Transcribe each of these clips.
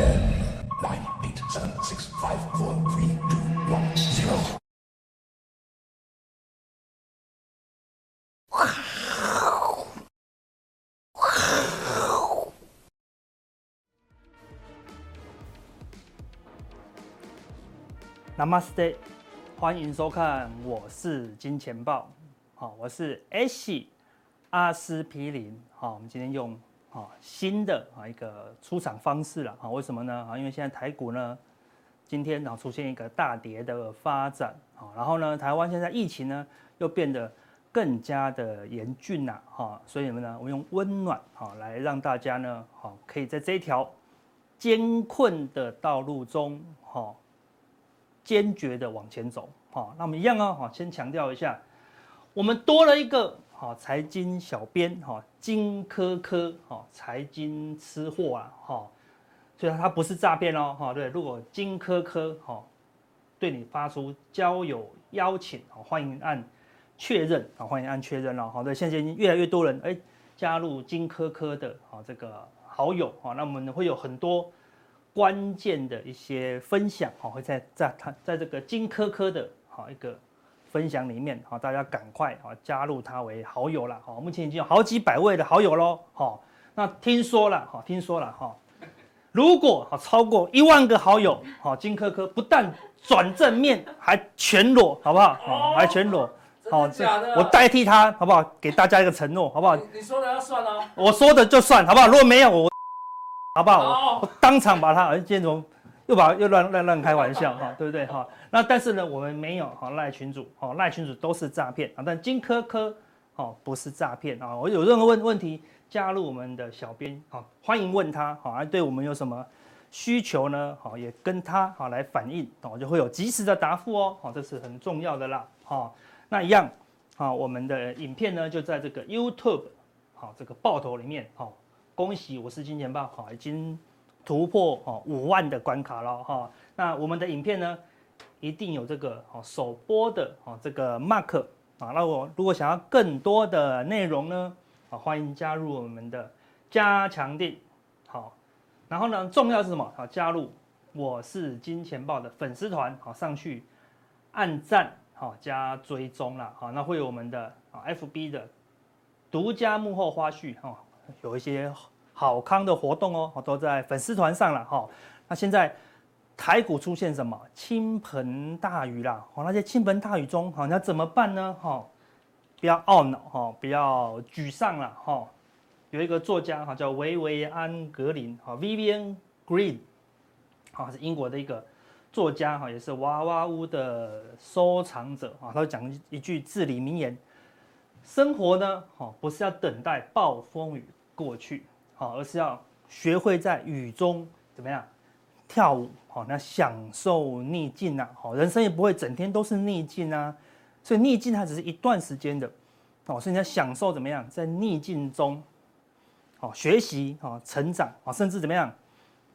Ten, nine, eight, seven, six, five, four, three, two, one, zero. 那么 Namaste，欢迎收看，我是金钱爆，好，我是 Ash 阿司匹林，好，我们今天用好新的啊一个出场方式了，啊，为什么呢？啊，因为现在台股呢，今天然后出现一个大跌的发展，啊，然后呢，台湾现在疫情呢又变得更加的严峻了，哈，所以我们呢，我用温暖好来让大家呢，好可以在这一条艰困的道路中，哈。坚决的往前走，好，那我们一样哦，好，先强调一下，我们多了一个好财经小编，哈，金科科，哈，财经吃货啊，哈，所以它不是诈骗哦，哈，对，如果金科科，哈，对你发出交友邀请，好，欢迎按确认，好，欢迎按确认哦，好的，现在已经越来越多人哎加入金科科的，好，这个好友，好，那我们会有很多。关键的一些分享，哈，会在在他在这个金科科的好一个分享里面，好，大家赶快啊加入他为好友了，好，目前已经有好几百位的好友喽，好，那听说了，哈，听说了，哈，如果好超过一万个好友，好，金科科不但转正面，还全裸，好不好？好，还全裸，好，我代替他，好不好？给大家一个承诺，好不好？你说的要算哦，我说的就算，好不好？如果没有我。好不好？我，我当场把他，而今天怎么又把又乱乱乱开玩笑哈，对不对哈？那但是呢，我们没有哈赖群主，哈赖群主都是诈骗啊，但金科科哦不是诈骗啊。我有任何问问题，加入我们的小编啊，欢迎问他好，对我们有什么需求呢？好，也跟他好来反映，哦就会有及时的答复哦，好，这是很重要的啦。好，那一样好，我们的影片呢就在这个 YouTube 好这个爆头里面好。恭喜，我是金钱豹，好，已经突破哈五万的关卡了哈。那我们的影片呢，一定有这个哈首播的哈这个 mark 啊。那我如果想要更多的内容呢，啊，欢迎加入我们的加强錠。好，然后呢，重要是什么？好，加入我是金钱豹的粉丝团，好，上去按赞，好加追踪啦。好，那会有我们的啊 FB 的独家幕后花絮哈。有一些好康的活动哦，都在粉丝团上了哈。那现在台股出现什么倾盆大雨啦？哦，那些倾盆大雨中，好，那怎么办呢？哈，不要懊恼哈，不要沮丧了哈。有一个作家哈，叫维维安·格林哈 （Vivian Green），哈，是英国的一个作家哈，也是娃娃屋的收藏者啊。他讲一句至理名言：生活呢，哈，不是要等待暴风雨。过去，好，而是要学会在雨中怎么样跳舞，好，那享受逆境呐，好，人生也不会整天都是逆境啊，所以逆境它只是一段时间的，哦，所以你要享受怎么样在逆境中，好，学习，好，成长，啊，甚至怎么样，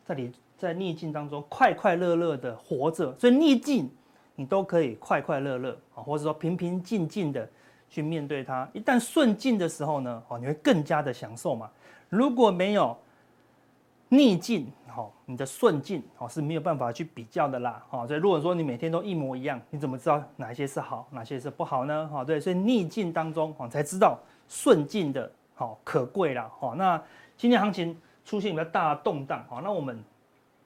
在你在逆境当中快快乐乐的活着，所以逆境你都可以快快乐乐，啊，或者说平平静静的。去面对它，一旦顺境的时候呢，哦，你会更加的享受嘛。如果没有逆境，哦，你的顺境哦是没有办法去比较的啦，哦，所以如果说你每天都一模一样，你怎么知道哪些是好，哪些是不好呢？哈，对，所以逆境当中，哦，才知道顺境的好可贵啦。哈，那今天行情出现比较大的动荡，好，那我们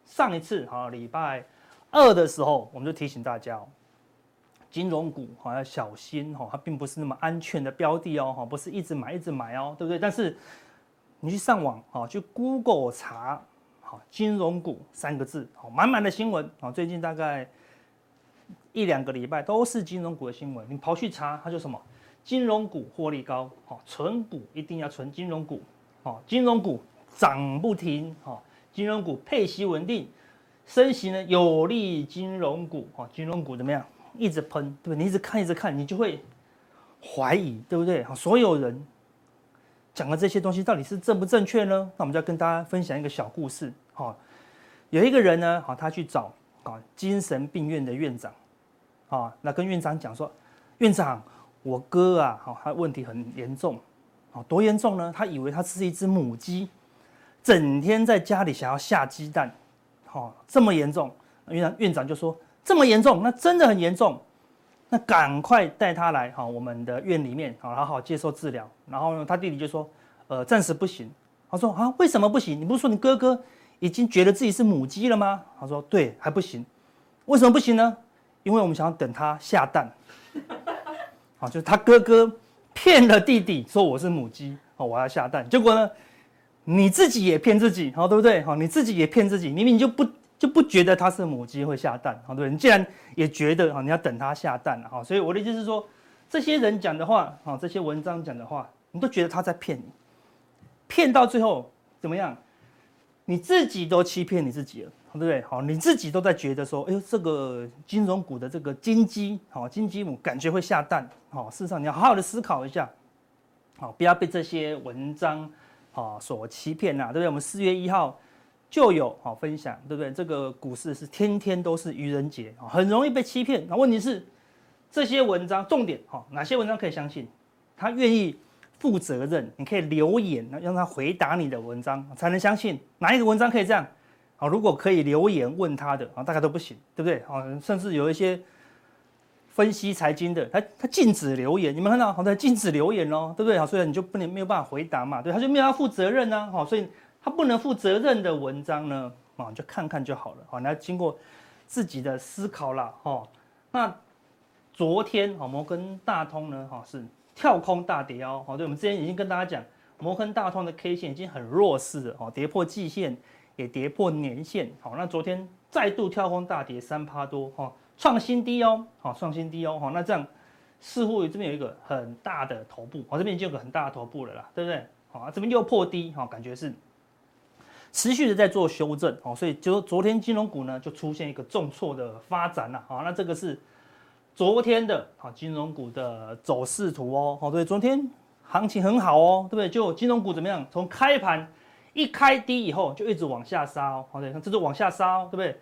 上一次哈礼拜二的时候，我们就提醒大家哦。金融股哈要小心哈，它并不是那么安全的标的哦哈，不是一直买一直买哦，对不对？但是你去上网啊，去 Google 查好金融股三个字，好满满的新闻啊，最近大概一两个礼拜都是金融股的新闻。你跑去查，它就什么金融股获利高，好存股一定要存金融股，好金融股涨不停，好金融股配息稳定，升息呢有利金融股，好金融股怎么样？一直喷，对不对？你一直看，一直看，你就会怀疑，对不对？所有人讲的这些东西到底是正不正确呢？那我们就要跟大家分享一个小故事。哈，有一个人呢，哈，他去找啊精神病院的院长，啊，那跟院长讲说，院长，我哥啊，哈，他问题很严重，啊，多严重呢？他以为他是一只母鸡，整天在家里想要下鸡蛋，哦，这么严重，院长院长就说这么严重，那真的很严重，那赶快带他来哈，我们的院里面好好好接受治疗。然后呢，他弟弟就说，呃，暂时不行。他说啊，为什么不行？你不是说你哥哥已经觉得自己是母鸡了吗？他说对，还不行。为什么不行呢？因为我们想要等他下蛋。好，就是他哥哥骗了弟弟说我是母鸡，哦，我要下蛋。结果呢，你自己也骗自己，好，对不对？好，你自己也骗自己，明明就不就不觉得它是母鸡会下蛋，好，对不对？你既然也觉得，好，你要等它下蛋了，好，所以我的意思是说，这些人讲的话，好，这些文章讲的话，你都觉得他在骗你，骗到最后怎么样？你自己都欺骗你自己了。对不对？好，你自己都在觉得说，哎呦，这个金融股的这个金鸡，好，金鸡母感觉会下蛋，好，事实上你要好好的思考一下，好，不要被这些文章，啊所欺骗呐，对不对？我们四月一号就有好分享，对不对？这个股市是天天都是愚人节啊，很容易被欺骗。那问题是这些文章重点，哈，哪些文章可以相信？他愿意负责任，你可以留言，让他回答你的文章才能相信。哪一个文章可以这样？好，如果可以留言问他的啊，大概都不行，对不对？啊，甚至有一些分析财经的，他他禁止留言，你们看到好，他禁止留言哦，对不对？好，所以你就不能没有办法回答嘛，对，他就没有要负责任呢，好，所以他不能负责任的文章呢，啊，就看看就好了，好，你要经过自己的思考啦，哈。那昨天啊，摩根大通呢，哈，是跳空大跌哦，好，对，我们之前已经跟大家讲，摩根大通的 K 线已经很弱势了，哦，跌破季线。也跌破年线，好，那昨天再度跳空大跌三趴多，哈，创新低哦，好，创新低哦，好，那这样似乎这边有一个很大的头部，好，这边就有个很大的头部了啦，对不对？好，这边又破低，哈，感觉是持续的在做修正，哦，所以就昨天金融股呢就出现一个重挫的发展了，好，那这个是昨天的好金融股的走势图哦，好，对，昨天行情很好哦，对不对？就金融股怎么样？从开盘。一开低以后就一直往下杀哦，好，对，这是往下杀哦，对不对？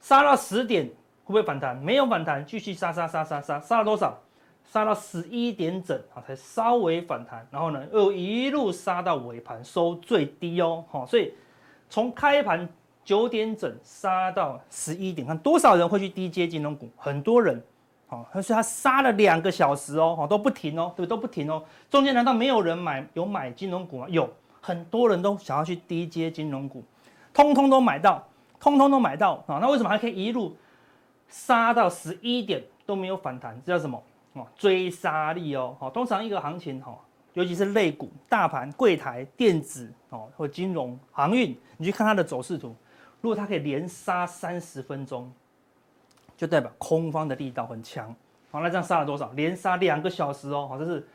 杀到十点会不会反弹？没有反弹，继续杀杀杀杀杀，杀了多少？杀到十一点整啊，才稍微反弹，然后呢又一路杀到尾盘收最低哦，好，所以从开盘九点整杀到十一点，看多少人会去低接金融股？很多人，好，所以他杀了两个小时哦，好，都不停哦，对，都不停哦，中间难道没有人买有买金融股吗？有。很多人都想要去低接金融股，通通都买到，通通都买到啊！那为什么还可以一路杀到十一点都没有反弹？这叫什么？哦，追杀力哦！好，通常一个行情哈，尤其是类股、大盘、柜台、电子哦，或金融、航运，你去看它的走势图，如果它可以连杀三十分钟，就代表空方的力道很强。好，那这样杀了多少？连杀两个小时哦！好，这是。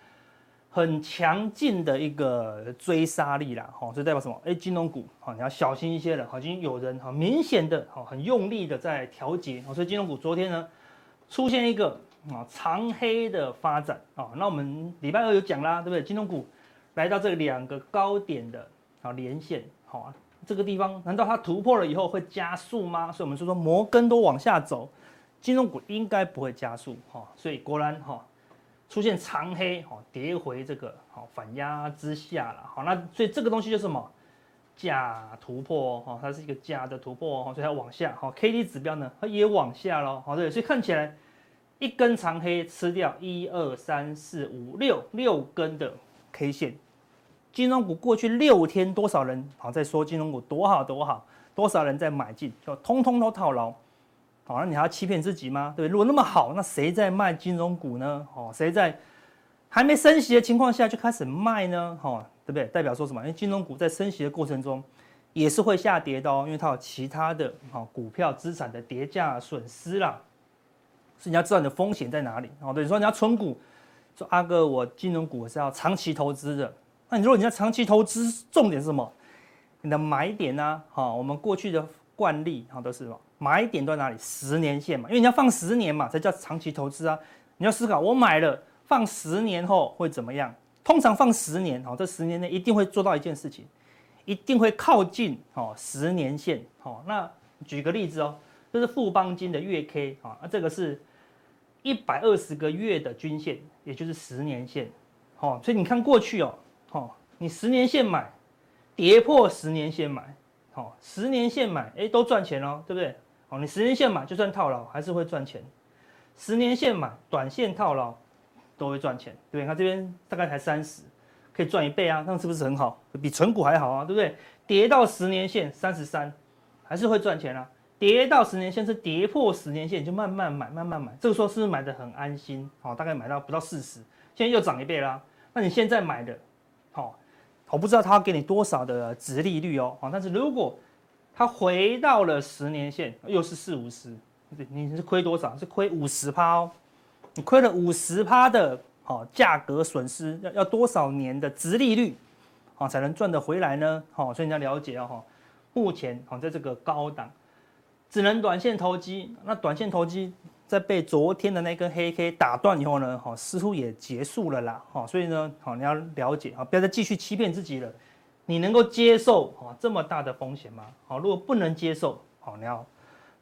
很强劲的一个追杀力啦，哈，这代表什么？哎，金融股，哈，你要小心一些了，好已经有人哈明显的好很用力的在调节，好所以金融股昨天呢出现一个啊长黑的发展啊，那我们礼拜二有讲啦，对不对？金融股来到这两个高点的啊连线，好啊，这个地方难道它突破了以后会加速吗？所以我们说说摩根都往下走，金融股应该不会加速，哈，所以果然哈。出现长黑，好跌回这个好反压之下了，好，那所以这个东西就是什么假突破哦，它是一个假的突破哦，所以它往下，好 K D 指标呢它也往下喽，好对，所以看起来一根长黑吃掉一二三四五六六根的 K 线，金融股过去六天多少人好在说金融股多好多好，多少人在买进，就通通都套牢。好，那你还要欺骗自己吗？对，如果那么好，那谁在卖金融股呢？哦，谁在还没升息的情况下就开始卖呢？哦，对不对？代表说什么？因为金融股在升息的过程中也是会下跌的哦，因为它有其他的哈股票资产的跌价损失啦。所以你要知道你的风险在哪里。哦，对，你说你要存股，说阿哥我金融股是要长期投资的。那你如果你要长期投资，重点是什么？你的买点呢？哈，我们过去的惯例哈都是什么？买点在哪里？十年线嘛，因为你要放十年嘛，才叫长期投资啊。你要思考，我买了放十年后会怎么样？通常放十年，哦，这十年内一定会做到一件事情，一定会靠近哦十年线。好，那举个例子哦，这是富邦金的月 K 啊，那这个是一百二十个月的均线，也就是十年线。好，所以你看过去哦，好，你十年线买，跌破十年线买。好，十年线买，哎，都赚钱哦，对不对？好，你十年线买就算套牢还是会赚钱，十年线买短线套牢都会赚钱，对不对？看这边大概才三十，可以赚一倍啊，那是不是很好？比存股还好啊，对不对？跌到十年线三十三，还是会赚钱啊。跌到十年线是跌破十年线，就慢慢买，慢慢买。这个时候是不是买的很安心？好，大概买到不到四十，现在又涨一倍啦。那你现在买的，好，我不知道他要给你多少的值利率哦。好，但是如果它回到了十年线，又是四五十，你是亏多少？是亏五十趴哦。你亏了五十趴的，好价格损失，要要多少年的值利率，好才能赚得回来呢？好，所以你要了解哦。目前好在这个高档。只能短线投机，那短线投机在被昨天的那根黑 K 打断以后呢，哈，似乎也结束了啦，哈，所以呢，好，你要了解啊，不要再继续欺骗自己了。你能够接受啊这么大的风险吗？好，如果不能接受，好，你要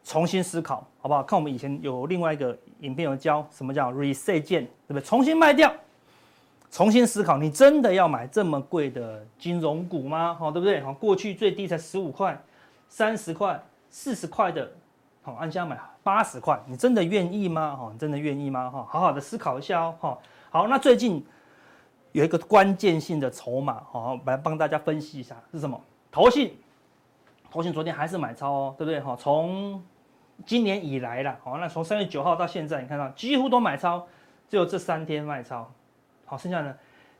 重新思考，好不好？看我们以前有另外一个影片有教什么叫 reset 键，对不对？重新卖掉，重新思考，你真的要买这么贵的金融股吗？好，对不对？好，过去最低才十五块、三十块。四十块的，好，按下买八十块，你真的愿意吗？哈，你真的愿意吗？哈，好好的思考一下哦。哈，好，那最近有一个关键性的筹码，好，来帮大家分析一下是什么？投信，投信昨天还是买超哦，对不对？哈，从今年以来了，好，那从三月九号到现在，你看到几乎都买超，只有这三天卖超，好，剩下呢？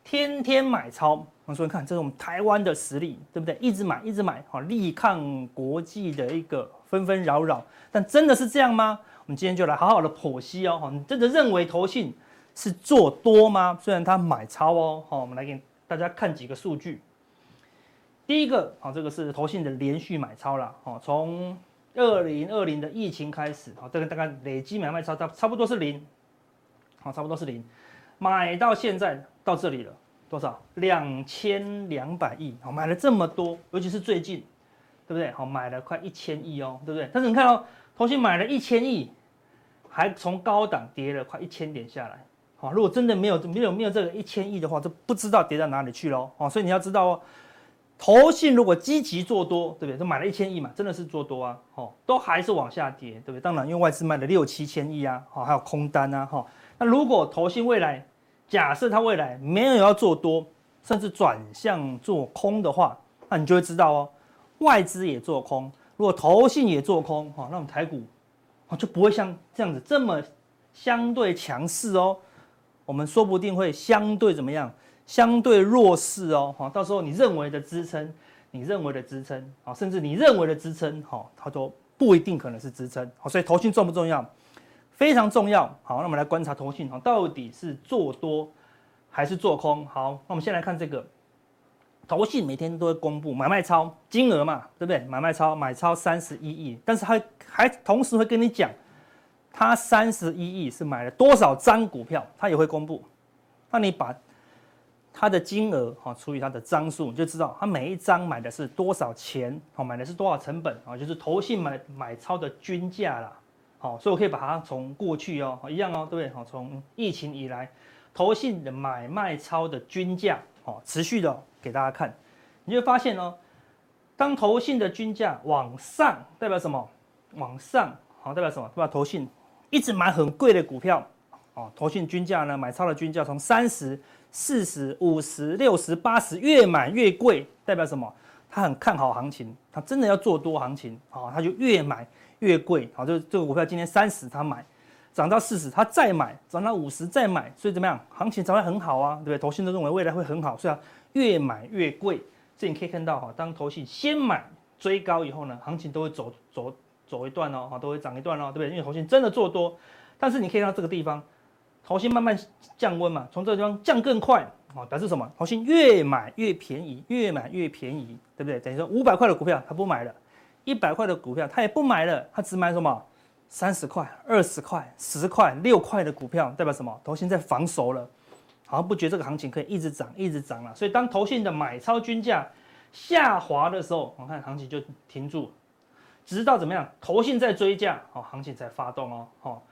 天天买超，我说你看，这是我们台湾的实力，对不对？一直买，一直买，好，力抗国际的一个纷纷扰扰。但真的是这样吗？我们今天就来好好的剖析哦。你真的认为投信是做多吗？虽然他买超哦，好，我们来给大家看几个数据。第一个，好，这个是投信的连续买超了，好，从二零二零的疫情开始，好，这个大概累积买卖超差差不多是零，好，差不多是零，买到现在。到这里了，多少？两千两百亿，好，买了这么多，尤其是最近，对不对？好，买了快一千亿哦，对不对？但是你看哦，投信买了一千亿，还从高档跌了快一千点下来，好，如果真的没有没有没有这个一千亿的话，就不知道跌到哪里去喽，哦，所以你要知道哦，投信如果积极做多，对不对？都买了一千亿嘛，真的是做多啊，哦，都还是往下跌，对不对？当然，因为外资卖了六七千亿啊，好，还有空单啊，哈，那如果投信未来假设它未来没有要做多，甚至转向做空的话，那你就会知道哦，外资也做空，如果投信也做空，哈，那我们台股，就不会像这样子这么相对强势哦，我们说不定会相对怎么样，相对弱势哦，哈，到时候你认为的支撑，你认为的支撑，啊，甚至你认为的支撑，哈，它都不一定可能是支撑，好，所以投信重不重要？非常重要，好，那我们来观察投信，哈，到底是做多还是做空？好，那我们先来看这个投信，每天都会公布买卖超金额嘛，对不对？买卖超买超三十一亿，但是还还同时会跟你讲，他三十一亿是买了多少张股票，他也会公布。那你把他的金额哈除以他的张数，你就知道他每一张买的是多少钱，好，买的是多少成本啊，就是投信买买超的均价啦。好，所以我可以把它从过去哦一样哦，对不对？好，从疫情以来，投信的买卖超的均价，好，持续的给大家看，你就会发现哦，当投信的均价往上，代表什么？往上，好，代表什么？代表投信一直买很贵的股票，哦，投信均价呢，买超的均价从三十、四十、五十、六十、八十，越买越贵，代表什么？他很看好行情，他真的要做多行情，啊，他就越买。越贵，好，就这个股票今天三十，他买，涨到四十，他再买，涨到五十再买，所以怎么样？行情才会很好啊，对不对？投信都认为未来会很好，所以啊，越买越贵。所以你可以看到哈，当投信先买追高以后呢，行情都会走走走一段哦，哈，都会涨一段哦，对不对？因为投信真的做多，但是你可以看到这个地方，投信慢慢降温嘛，从这个地方降更快，啊，表示什么？投信越买越便宜，越买越便宜，对不对？等于说五百块的股票他不买了。一百块的股票，他也不买了，他只买什么？三十块、二十块、十块、六块的股票，代表什么？投信在防守了，好像不觉得这个行情可以一直涨、一直涨了。所以当投信的买超均价下滑的时候，我看行情就停住，直到怎么样？投信在追价，好，行情才发动哦。好，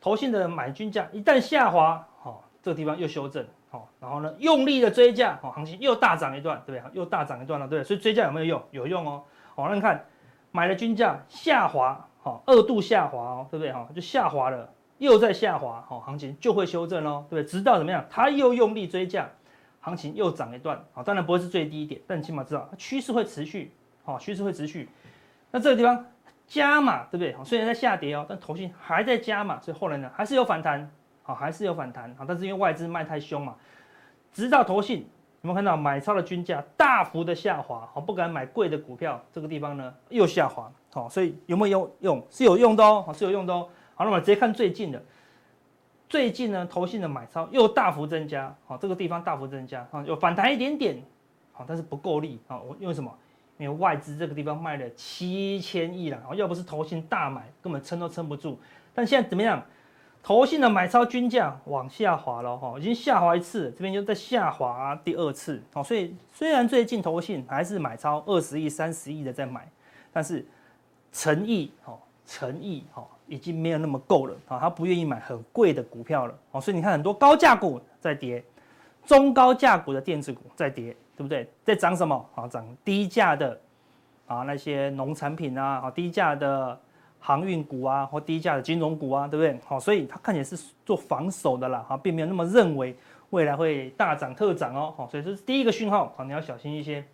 投信的买均价一旦下滑，好，这个地方又修正，好，然后呢，用力的追价，好，行情又大涨一段，对不对？又大涨一段了，对不对？所以追价有没有用？有用哦。好，那你看买的均价下滑，好，二度下滑哦，对不对？哈，就下滑了，又在下滑，好，行情就会修正哦，对不对？直到怎么样，它又用力追价，行情又涨一段，好，当然不会是最低点，但你起码知道趋势会持续，好，趋势会持续。那这个地方加码，对不对？好，虽然在下跌哦，但投信还在加码，所以后来呢，还是有反弹，好，还是有反弹，好，但是因为外资卖太凶嘛，直到投信。有没有看到买超的均价大幅的下滑？好，不敢买贵的股票，这个地方呢又下滑。好，所以有没有用？是有用的哦，是有用的哦。好，那么直接看最近的，最近呢，投信的买超又大幅增加。好，这个地方大幅增加，啊，有反弹一点点，好，但是不够力。啊，我因为什么？因为外资这个地方卖了七千亿了，要不是投信大买，根本撑都撑不住。但现在怎么样？投信的买超均价往下滑了哈，已经下滑一次，这边又在下滑第二次，好，所以虽然最近投信还是买超二十亿、三十亿的在买，但是诚意哈，诚意哈，已经没有那么够了啊，他不愿意买很贵的股票了，哦，所以你看很多高价股在跌，中高价股的电子股在跌，对不对？在涨什么？啊，涨低价的啊那些农产品啊，啊低价的。航运股啊，或低价的金融股啊，对不对？好，所以它看起来是做防守的啦，哈，并没有那么认为未来会大涨特涨哦，好，所以这是第一个讯号，好，你要小心一些。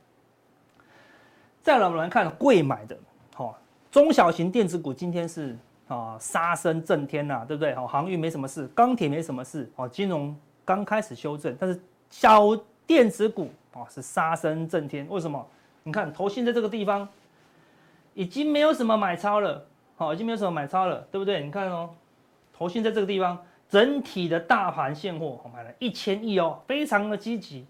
再来我们来看贵买的，好，中小型电子股今天是啊杀声震天呐，对不对？好，航运没什么事，钢铁没什么事，哦，金融刚开始修正，但是小电子股啊是杀声震天，为什么？你看投信在这个地方已经没有什么买超了。好，已经没有什么买超了，对不对？你看哦，投信在这个地方，整体的大盘现货，我买了一千亿哦，非常的积极。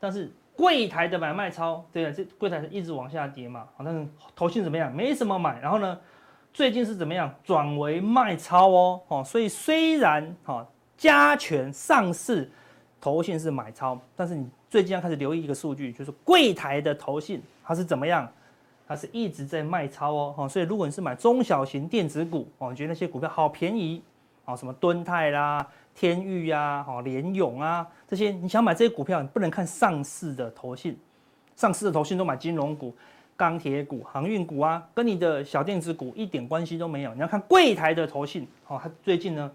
但是柜台的买卖超，对啊，这柜台是一直往下跌嘛。好，但是投信怎么样？没什么买。然后呢，最近是怎么样？转为卖超哦。哦，所以虽然哈加权上市，投信是买超，但是你最近要开始留意一个数据，就是柜台的投信它是怎么样？它是一直在卖超哦，所以如果你是买中小型电子股哦，你觉得那些股票好便宜哦，什么敦泰啦、天钰呀、哦联咏啊这些，你想买这些股票，你不能看上市的投信，上市的投信都买金融股、钢铁股、航运股啊，跟你的小电子股一点关系都没有。你要看柜台的投信哦，它最近呢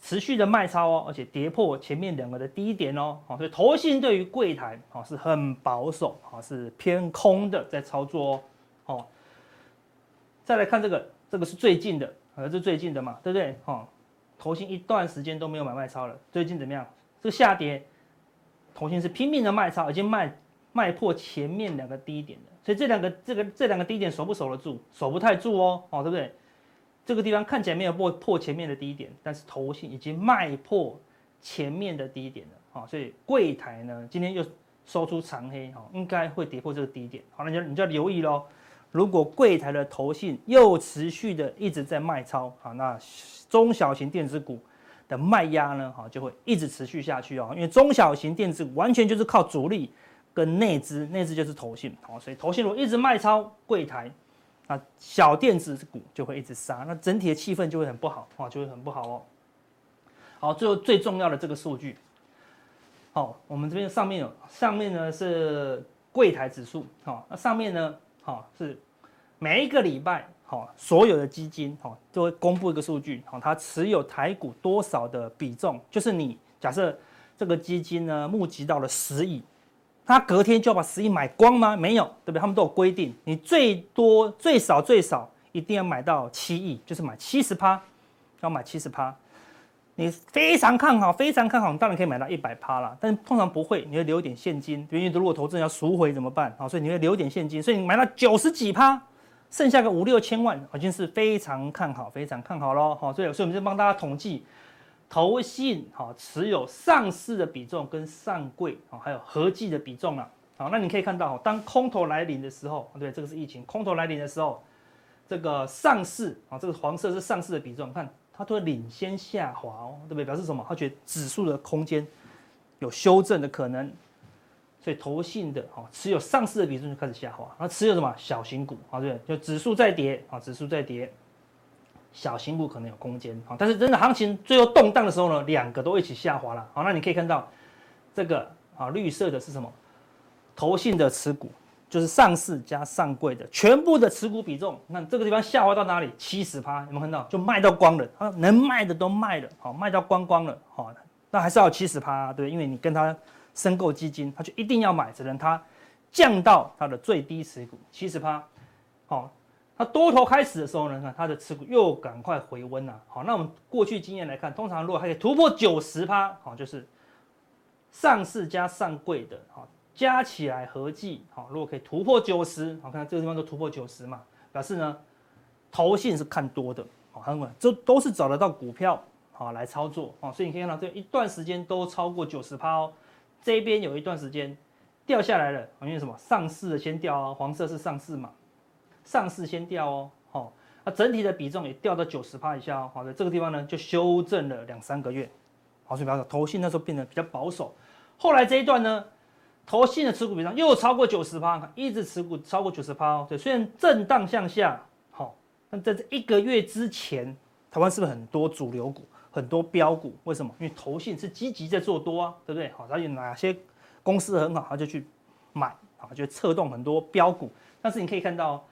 持续的卖超哦，而且跌破前面两个的低点哦，好所以投信对于柜台哦是很保守啊，是偏空的在操作哦。好，再来看这个，这个是最近的，啊，这是最近的嘛，对不对？哈，投信一段时间都没有买卖超了，最近怎么样？这个下跌，投信是拼命的卖超，已经卖卖破前面两个低点了，所以这两个这个这两个低点守不守得住？守不太住哦，哦，对不对？这个地方看起来没有破破前面的低点，但是头信已经卖破前面的低点了，啊，所以柜台呢今天又收出长黑，哈，应该会跌破这个低点，好，那你就你就要留意喽。如果柜台的投信又持续的一直在卖超，好，那中小型电子股的卖压呢，好，就会一直持续下去哦。因为中小型电子股完全就是靠主力跟内资，内资就是投信，好，所以投信如果一直卖超柜台，那小电子股就会一直杀，那整体的气氛就会很不好，啊，就会很不好哦。好，最后最重要的这个数据，好，我们这边上面有，上面呢是柜台指数，好，那上面呢？好，是每一个礼拜，好，所有的基金，好，都会公布一个数据，好，它持有台股多少的比重，就是你假设这个基金呢募集到了十亿，他隔天就要把十亿买光吗？没有，对不对？他们都有规定，你最多最少最少一定要买到七亿，就是买七十趴，要买七十趴。你非常看好，非常看好，你当然可以买到一百趴啦。但是通常不会，你会留点现金，因为如果投资人要赎回怎么办？好，所以你会留点现金，所以你买到九十几趴，剩下个五六千万，已经是非常看好，非常看好喽。好，所以所以我们就帮大家统计投信哈持有上市的比重跟上柜啊，还有合计的比重了。好，那你可以看到，当空头来临的时候，对，这个是疫情，空头来临的时候，这个上市啊，这个黄色是上市的比重，看。它都会领先下滑哦，对不对？表示什么？他觉得指数的空间有修正的可能，所以投信的哈持有上市的比重就开始下滑。那持有什么小型股啊？对不对？就指数在跌啊，指数在跌，小型股可能有空间啊。但是真的行情最后动荡的时候呢，两个都一起下滑了。好，那你可以看到这个啊，绿色的是什么？投信的持股就是上市加上柜的全部的持股比重，那这个地方下滑到哪里？七十趴，有没有看到？就卖到光了，啊，能卖的都卖了，好，卖到光光了，好，那还是要七十趴，对，因为你跟他申购基金，他就一定要买，只能他降到他的最低持股七十趴，好，那多头开始的时候呢，看它的持股又赶快回温了，好，那我们过去经验来看，通常如果还可以突破九十趴，好，就是上市加上柜的，好。加起来合计好，如果可以突破九十，好，看这个地方都突破九十嘛，表示呢，投信是看多的，好，很稳，这都是找得到股票好来操作，好，所以你可以看到这一段时间都超过九十趴哦，这边有一段时间掉下来了，因为什么？上市的先掉哦，黄色是上市嘛，上市先掉哦，好，那整体的比重也掉到九十趴以下哦，好的，这个地方呢就修正了两三个月，好，所以表示投信那时候变得比较保守，后来这一段呢。投信的持股比重又超过九十趴，一直持股超过九十趴哦。对，虽然震荡向下，好，但在这一个月之前，台湾是不是很多主流股、很多标股？为什么？因为投信是积极在做多啊，对不对？好，它有哪些公司很好，它就去买，好，就策动很多标股。但是你可以看到，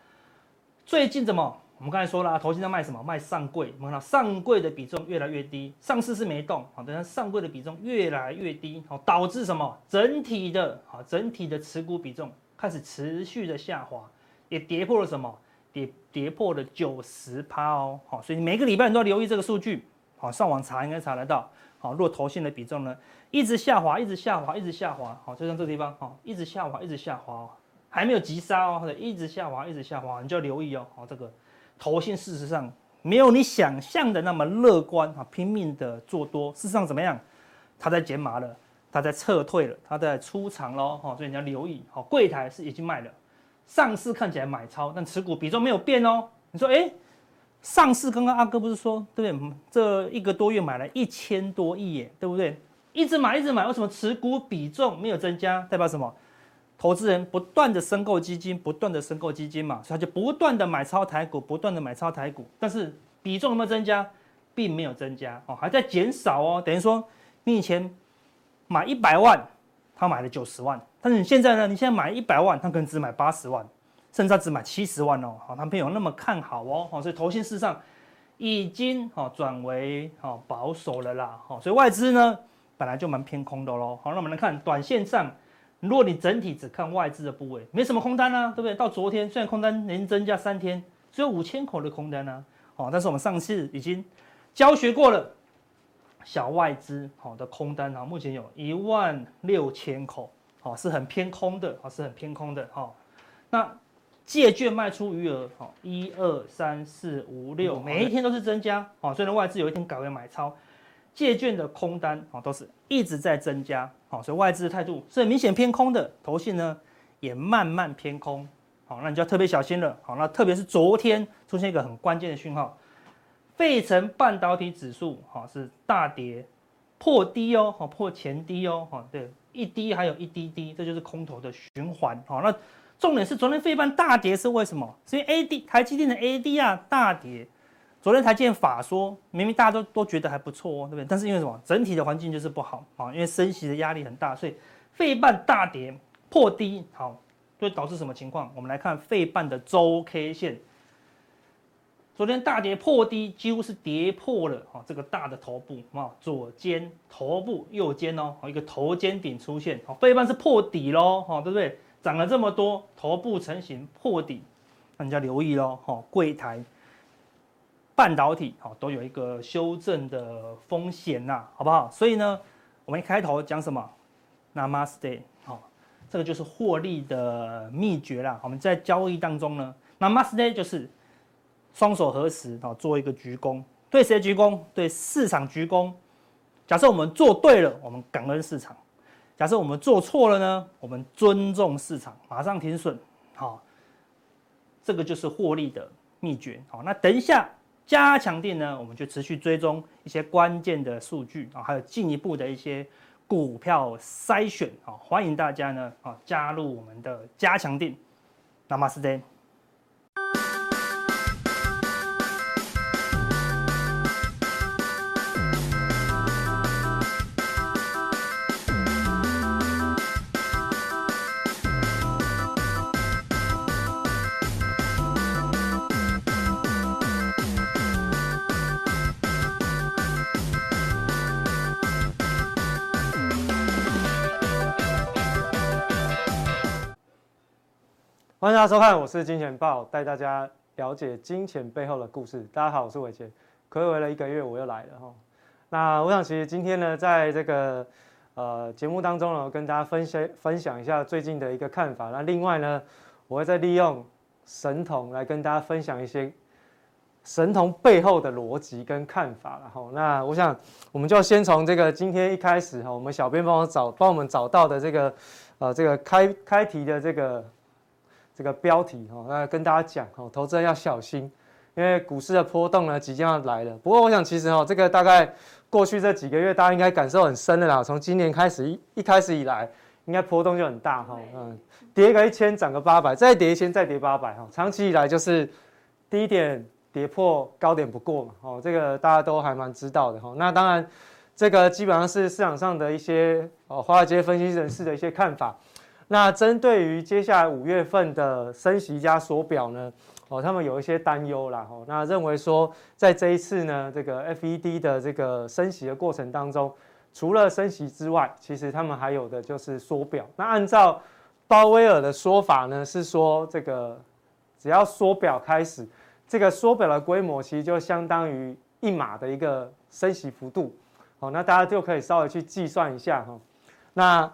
最近怎么？我们刚才说了，投信在卖什么？卖上柜。我们看到上柜的比重越来越低，上市是没动，好，等下上柜的比重越来越低，好，导致什么？整体的，好，整体的持股比重开始持续的下滑，也跌破了什么？跌跌破了九十趴哦，好，所以你每个礼拜你都要留意这个数据，好，上网查应该查得到，好，若投信的比重呢，一直下滑，一直下滑，一直下滑，好，就像这个地方，好，一直下滑，一直下滑，还没有急杀哦，或者一直下滑，一直下滑，你就要留意哦，好，这个。头信事实上没有你想象的那么乐观啊，拼命的做多。事实上怎么样？他在减码了，他在撤退了，他在出场喽。哈，所以你要留意。好，柜台是已经卖了，上市看起来买超，但持股比重没有变哦。你说，哎，上市刚刚阿哥不是说，对不对？这一个多月买了一千多亿耶，对不对？一直买，一直买，为什么持股比重没有增加？代表什么？投资人不断的申购基金，不断的申购基金嘛，所以他就不断的买超台股，不断的买超台股，但是比重有没有增加，并没有增加哦，还在减少哦。等于说，你以前买一百万，他买了九十万，但是你现在呢？你现在买一百万，他可能只买八十万，甚至他只买七十万哦。好，他没有那么看好哦。好，所以投信事实上已经好转为好保守了啦。好，所以外资呢本来就蛮偏空的喽。好，那我们来看短线上。如果你整体只看外资的部位，没什么空单啊，对不对？到昨天虽然空单连增加三天，只有五千口的空单啊，哦，但是我们上次已经教学过了，小外资好的空单啊，目前有一万六千口，好，是很偏空的，好，是很偏空的，好，那借券卖出余额，好，一二三四五六，每一天都是增加，好，虽然外资有一天改为买超。借券的空单啊，都是一直在增加，好，所以外资的态度是很明显偏空的，投信呢也慢慢偏空，好，那你就要特别小心了，好，那特别是昨天出现一个很关键的讯号，费城半导体指数好是大跌破低哦，破前低哦，好对，一低还有一滴滴，这就是空头的循环，好，那重点是昨天费半大跌是为什么？是因为 A D 台积电的 A D 啊大跌。昨天台积电法说，明明大家都都觉得还不错哦，对不对？但是因为什么？整体的环境就是不好啊，因为升息的压力很大，所以费半大跌破低，好，会导致什么情况？我们来看费半的周 K 线，昨天大跌破低，几乎是跌破了啊这个大的头部啊，左肩头部右肩哦，一个头肩顶出现，好，费半是破底喽，哈，对不对？涨了这么多，头部成型破底，那你就要留意喽，哈，柜台。半导体好都有一个修正的风险呐，好不好？所以呢，我们一开头讲什么？Namaste，好，这个就是获利的秘诀啦。我们在交易当中呢，Namaste 就是双手合十，好，做一个鞠躬，对谁鞠躬？对市场鞠躬。假设我们做对了，我们感恩市场；假设我们做错了呢，我们尊重市场，马上停损。好，这个就是获利的秘诀。好，那等一下。加强定呢，我们就持续追踪一些关键的数据啊，还有进一步的一些股票筛选啊，欢迎大家呢啊加入我们的加强定。那么是这样。欢迎大家收看，我是金钱豹，带大家了解金钱背后的故事。大家好，我是伟捷，睽违了一个月，我又来了哈。那我想，其实今天呢，在这个呃节目当中呢，跟大家分享分享一下最近的一个看法。那另外呢，我会再利用神童来跟大家分享一些神童背后的逻辑跟看法。然后，那我想，我们就先从这个今天一开始哈，我们小编帮我找帮我们找到的这个呃这个开开题的这个。这个标题哈，那跟大家讲哈，投资人要小心，因为股市的波动呢即将要来了。不过我想其实哈，这个大概过去这几个月大家应该感受很深的啦。从今年开始一一开始以来，应该波动就很大哈。嗯，跌个一千涨个八百，再跌一千再跌八百哈。长期以来就是低点跌破高点不过嘛。哦，这个大家都还蛮知道的哈。那当然，这个基本上是市场上的一些哦华尔街分析人士的一些看法。那针对于接下来五月份的升息加缩表呢，哦，他们有一些担忧啦，哦，那认为说在这一次呢，这个 FED 的这个升息的过程当中，除了升息之外，其实他们还有的就是缩表。那按照鲍威尔的说法呢，是说这个只要缩表开始，这个缩表的规模其实就相当于一码的一个升息幅度，哦，那大家就可以稍微去计算一下哈，那。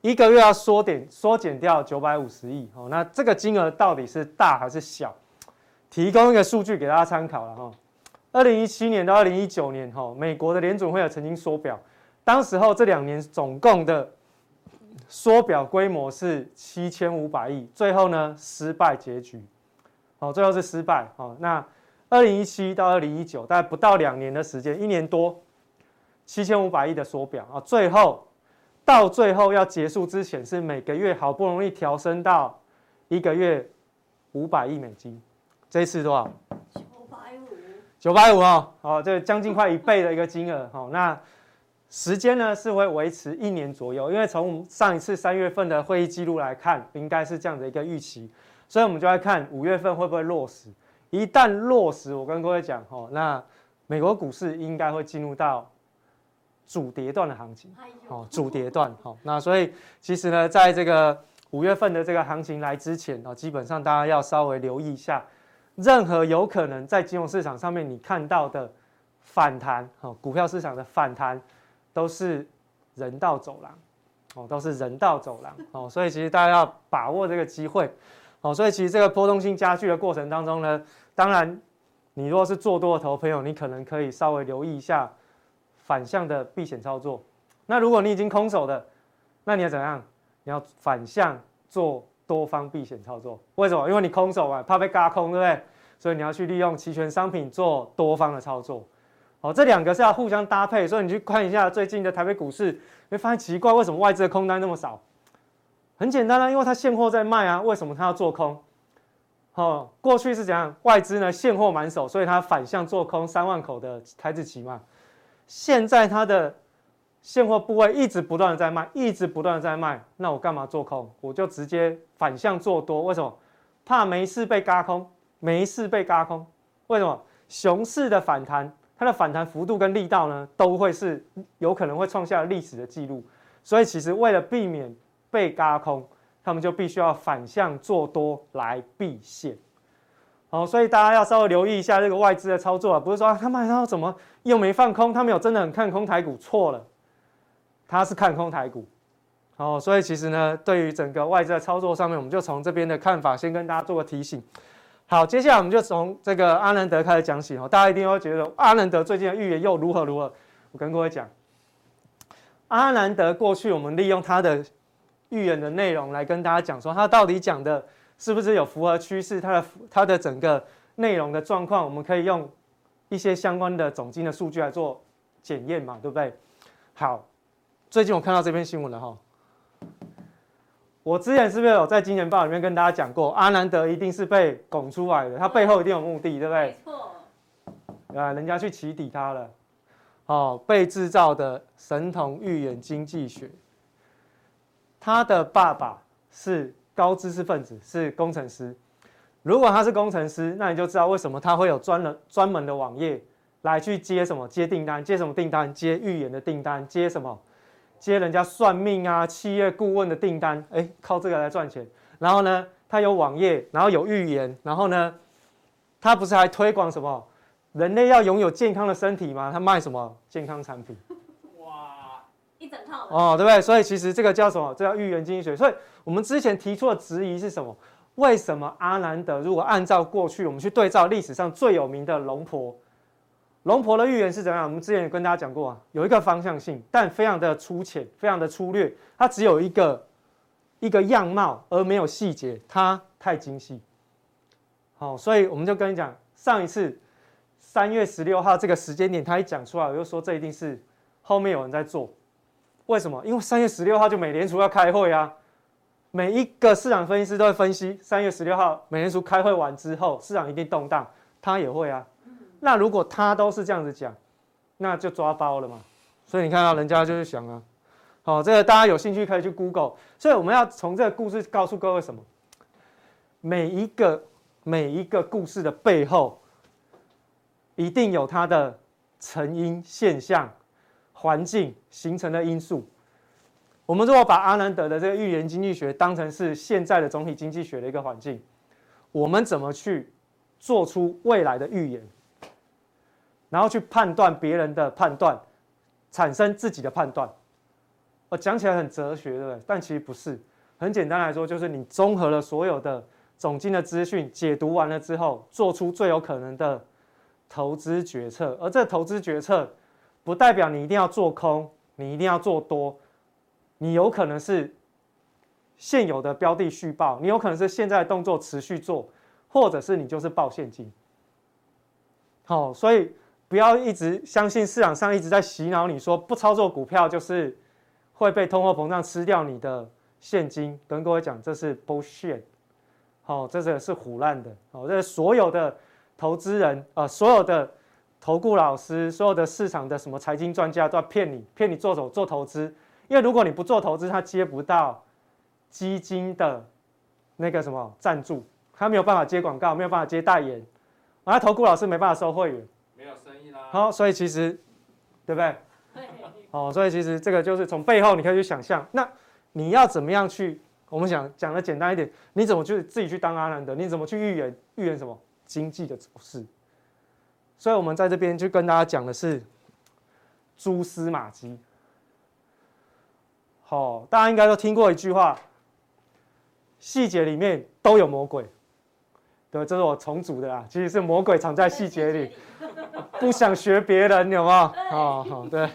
一个月要缩点缩减掉九百五十亿，哦，那这个金额到底是大还是小？提供一个数据给大家参考了哈。二零一七年到二零一九年，哈，美国的联准会有曾经缩表，当时候这两年总共的缩表规模是七千五百亿，最后呢失败结局，哦，最后是失败，哦，那二零一七到二零一九大概不到两年的时间，一年多，七千五百亿的缩表啊，最后。到最后要结束之前，是每个月好不容易调升到一个月五百亿美金，这一次多少？九百五。九百五哦，好，这将近快一倍的一个金额。好，那时间呢是会维持一年左右，因为从上一次三月份的会议记录来看，应该是这样的一个预期，所以我们就来看五月份会不会落实。一旦落实，我跟各位讲，哦，那美国股市应该会进入到。主跌段的行情，好，主跌段，好，那所以其实呢，在这个五月份的这个行情来之前，哦，基本上大家要稍微留意一下，任何有可能在金融市场上面你看到的反弹，哦，股票市场的反弹都是人道走廊，哦，都是人道走廊，哦，所以其实大家要把握这个机会，哦，所以其实这个波动性加剧的过程当中呢，当然你如果是做多的投朋友，你可能可以稍微留意一下。反向的避险操作，那如果你已经空手的，那你要怎样？你要反向做多方避险操作。为什么？因为你空手啊，怕被轧空，对不对？所以你要去利用期权商品做多方的操作。好，这两个是要互相搭配。所以你去看一下最近的台北股市，你会发现奇怪，为什么外资的空单那么少？很简单啊，因为它现货在卖啊。为什么它要做空？哦，过去是怎样？外资呢现货满手，所以它反向做空三万口的台指期嘛。现在它的现货部位一直不断的在卖，一直不断的在卖，那我干嘛做空？我就直接反向做多。为什么？怕没事被轧空，没事被轧空。为什么？熊市的反弹，它的反弹幅度跟力道呢，都会是有可能会创下历史的记录。所以其实为了避免被轧空，他们就必须要反向做多来避险。好，所以大家要稍微留意一下这个外资的操作啊，不是说他们他怎么又没放空，他们有真的很看空台股，错了，他是看空台股。哦，所以其实呢，对于整个外资的操作上面，我们就从这边的看法先跟大家做个提醒。好，接下来我们就从这个阿南德开始讲起哦，大家一定会觉得阿南德最近的预言又如何如何？我跟各位讲，阿南德过去我们利用他的预言的内容来跟大家讲说，他到底讲的。是不是有符合趋势？他的他的整个内容的状况，我们可以用一些相关的总经的数据来做检验嘛，对不对？好，最近我看到这篇新闻了哈。我之前是不是有在《金钱报》里面跟大家讲过，阿南德一定是被拱出来的，他背后一定有目的，对不对？没错。啊，人家去起底他了。哦，被制造的神童预言经济学，他的爸爸是。高知识分子是工程师，如果他是工程师，那你就知道为什么他会有专人专门的网页来去接什么接订单，接什么订单，接预言的订单，接什么接人家算命啊、企业顾问的订单，哎，靠这个来赚钱。然后呢，他有网页，然后有预言，然后呢，他不是还推广什么人类要拥有健康的身体吗？他卖什么健康产品？哇，一整套哦，对不对？所以其实这个叫什么？这叫预言经济学。所以我们之前提出的质疑是什么？为什么阿南德如果按照过去我们去对照历史上最有名的龙婆，龙婆的预言是怎样？我们之前也跟大家讲过啊，有一个方向性，但非常的粗浅，非常的粗略，它只有一个一个样貌，而没有细节，它太精细。好，所以我们就跟你讲，上一次三月十六号这个时间点，他一讲出来，我就说这一定是后面有人在做。为什么？因为三月十六号就美联储要开会啊。每一个市场分析师都会分析，三月十六号美联储开会完之后，市场一定动荡，他也会啊。那如果他都是这样子讲，那就抓包了嘛。所以你看到人家就是想啊，好，这个大家有兴趣可以去 Google。所以我们要从这个故事告诉各位什么？每一个每一个故事的背后，一定有它的成因、现象、环境形成的因素。我们如果把阿南德的这个预言经济学当成是现在的总体经济学的一个环境，我们怎么去做出未来的预言，然后去判断别人的判断，产生自己的判断？我讲起来很哲学，对不对？但其实不是，很简单来说，就是你综合了所有的总经的资讯，解读完了之后，做出最有可能的投资决策。而这投资决策，不代表你一定要做空，你一定要做多。你有可能是现有的标的续报，你有可能是现在的动作持续做，或者是你就是报现金。好，所以不要一直相信市场上一直在洗脑你说不操作股票就是会被通货膨胀吃掉你的现金。跟各位讲，这是 bullshit。好，这是是胡烂的。好，这所有的投资人啊，所有的投顾老师，所有的市场的什么财经专家都要骗你，骗你做手做投资。因为如果你不做投资，他接不到基金的那个什么赞助，他没有办法接广告，没有办法接代言，而投顾老师没办法收会员，没有生意啦。好，所以其实，对不对？对。哦，所以其实这个就是从背后你可以去想象，那你要怎么样去？我们想讲的简单一点，你怎么去自己去当阿兰德？你怎么去预言预言什么经济的走势？所以我们在这边就跟大家讲的是蛛丝马迹。好，大家应该都听过一句话：细节里面都有魔鬼。对，这是我重组的啦，其实是魔鬼藏在细节里。不想学别人，有没有？哦，好，对，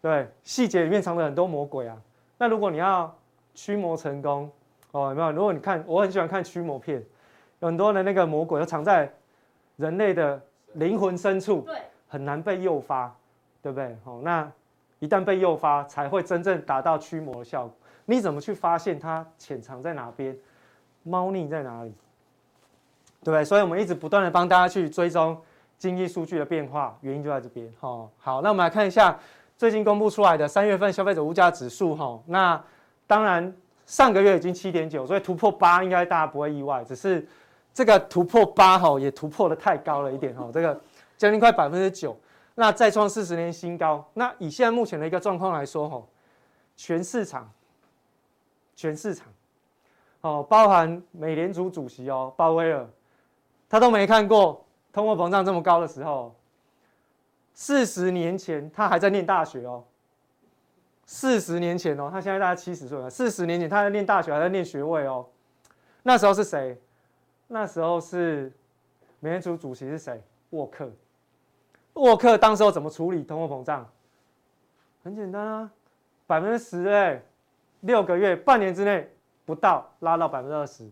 对，细节里面藏着很多魔鬼啊。那如果你要驱魔成功，哦，有没有？如果你看，我很喜欢看驱魔片，有很多的那个魔鬼都藏在人类的灵魂深处，对，很难被诱发，对不对？好，那。一旦被诱发，才会真正达到驱魔的效果。你怎么去发现它潜藏在哪边，猫腻在哪里，对不对？所以我们一直不断的帮大家去追踪经济数据的变化，原因就在这边。哈，好，那我们来看一下最近公布出来的三月份消费者物价指数。哈，那当然上个月已经七点九，所以突破八应该大家不会意外，只是这个突破八哈也突破的太高了一点哈，这个将近快百分之九。那再创四十年新高。那以现在目前的一个状况来说，吼，全市场，全市场，哦，包含美联储主席哦，鲍威尔，他都没看过通货膨胀这么高的时候。四十年前他还在念大学哦，四十年前哦，他现在大概七十岁了。四十年前他在念大学，还在念学位哦。那时候是谁？那时候是美联储主席是谁？沃克。沃克当时候怎么处理通货膨胀？很简单啊，百分之十哎，六个月、半年之内不到拉到百分之二十，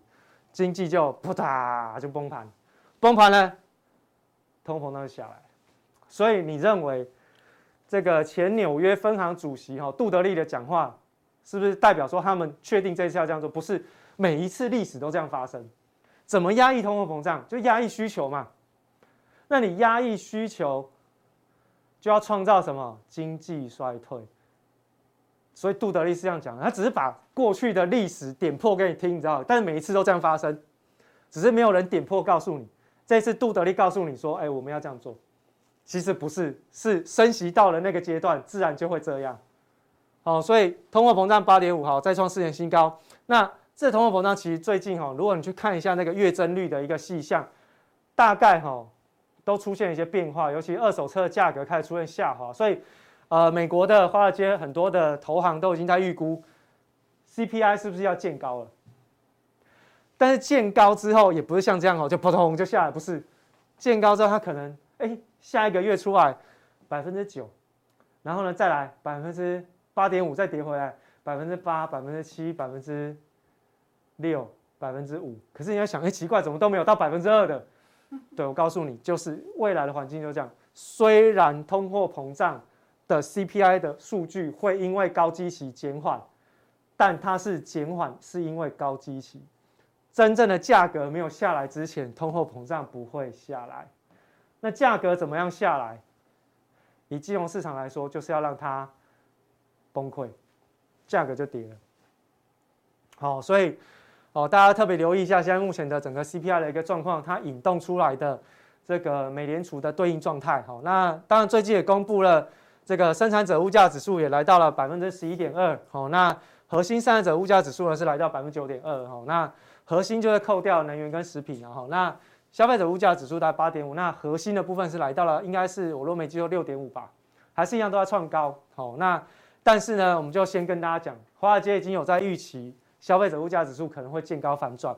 经济就扑嗒就崩盘，崩盘了，通货膨胀就下来。所以你认为这个前纽约分行主席哈杜德利的讲话，是不是代表说他们确定这次要这样做？不是，每一次历史都这样发生。怎么压抑通货膨胀？就压抑需求嘛。那你压抑需求，就要创造什么经济衰退？所以杜德利是这样讲，他只是把过去的历史点破给你听，你知道？但是每一次都这样发生，只是没有人点破告诉你。这次杜德利告诉你说：“哎，我们要这样做。”其实不是，是升息到了那个阶段，自然就会这样。好，所以通货膨胀八点五，好，再创四年新高。那这通货膨胀其实最近哈，如果你去看一下那个月增率的一个细项，大概哈都出现一些变化，尤其二手车的价格开始出现下滑，所以呃，美国的华尔街很多的投行都已经在预估 CPI 是不是要见高了。但是见高之后也不是像这样哦，就扑通就下来，不是见高之后它可能哎下一个月出来百分之九，然后呢再来百分之八点五再跌回来百分之八、百分之七、百分之。六百分之五，可是你要想，哎，奇怪，怎么都没有到百分之二的？对，我告诉你，就是未来的环境就这样。虽然通货膨胀的 CPI 的数据会因为高基期减缓，但它是减缓是因为高基期，真正的价格没有下来之前，通货膨胀不会下来。那价格怎么样下来？以金融市场来说，就是要让它崩溃，价格就跌了。好，所以。哦，大家特别留意一下，现在目前的整个 CPI 的一个状况，它引动出来的这个美联储的对应状态。好，那当然最近也公布了这个生产者物价指数也来到了百分之十一点二。好，那核心生产者物价指数呢是来到百分之九点二。好，那核心就是扣掉能源跟食品。然后，那消费者物价指数在八点五。那核心的部分是来到了，应该是我若没记错六点五吧，还是一样都在创高。好，那但是呢，我们就先跟大家讲，华尔街已经有在预期。消费者物价指数可能会见高反转。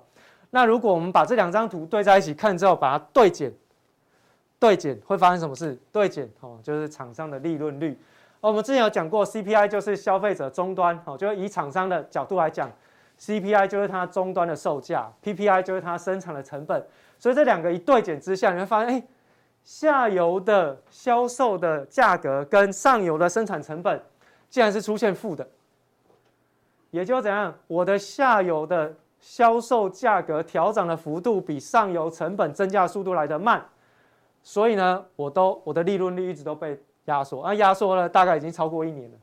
那如果我们把这两张图对在一起看之后，把它对减，对减会发生什么事？对减哦，就是厂商的利润率。哦我们之前有讲过，CPI 就是消费者终端哦，就是以厂商的角度来讲，CPI 就是它终端的售价，PPI 就是它生产的成本。所以这两个一对减之下，你会发现，哎，下游的销售的价格跟上游的生产成本竟然是出现负的。也就怎样，我的下游的销售价格调涨的幅度比上游成本增加速度来得慢，所以呢，我都我的利润率一直都被压缩，啊，压缩了大概已经超过一年了，